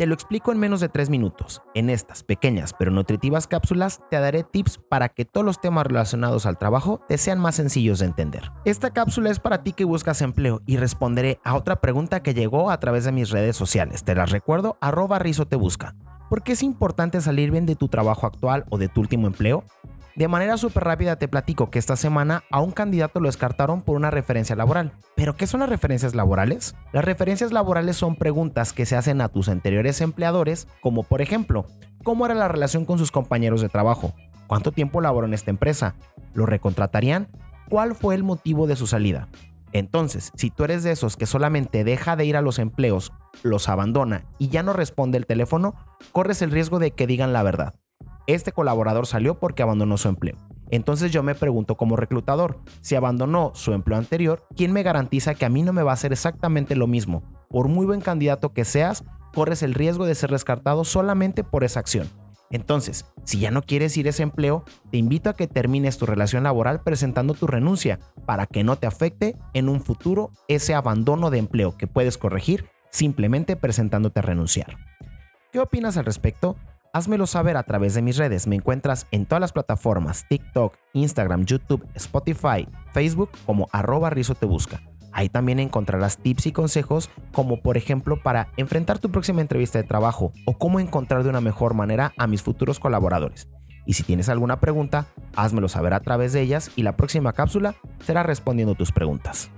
Te lo explico en menos de 3 minutos. En estas pequeñas pero nutritivas cápsulas te daré tips para que todos los temas relacionados al trabajo te sean más sencillos de entender. Esta cápsula es para ti que buscas empleo y responderé a otra pregunta que llegó a través de mis redes sociales. Te las recuerdo, arroba rizo te busca. ¿Por qué es importante salir bien de tu trabajo actual o de tu último empleo? De manera súper rápida te platico que esta semana a un candidato lo descartaron por una referencia laboral. ¿Pero qué son las referencias laborales? Las referencias laborales son preguntas que se hacen a tus anteriores empleadores, como por ejemplo, ¿cómo era la relación con sus compañeros de trabajo? ¿Cuánto tiempo laboró en esta empresa? ¿Lo recontratarían? ¿Cuál fue el motivo de su salida? Entonces, si tú eres de esos que solamente deja de ir a los empleos, los abandona y ya no responde el teléfono, corres el riesgo de que digan la verdad este colaborador salió porque abandonó su empleo. Entonces yo me pregunto como reclutador, si abandonó su empleo anterior, ¿quién me garantiza que a mí no me va a hacer exactamente lo mismo? Por muy buen candidato que seas, corres el riesgo de ser descartado solamente por esa acción. Entonces, si ya no quieres ir a ese empleo, te invito a que termines tu relación laboral presentando tu renuncia para que no te afecte en un futuro ese abandono de empleo que puedes corregir simplemente presentándote a renunciar. ¿Qué opinas al respecto? Házmelo saber a través de mis redes. Me encuentras en todas las plataformas, TikTok, Instagram, YouTube, Spotify, Facebook como arroba Rizo te. Ahí también encontrarás tips y consejos como por ejemplo para enfrentar tu próxima entrevista de trabajo o cómo encontrar de una mejor manera a mis futuros colaboradores. Y si tienes alguna pregunta, házmelo saber a través de ellas y la próxima cápsula será respondiendo tus preguntas.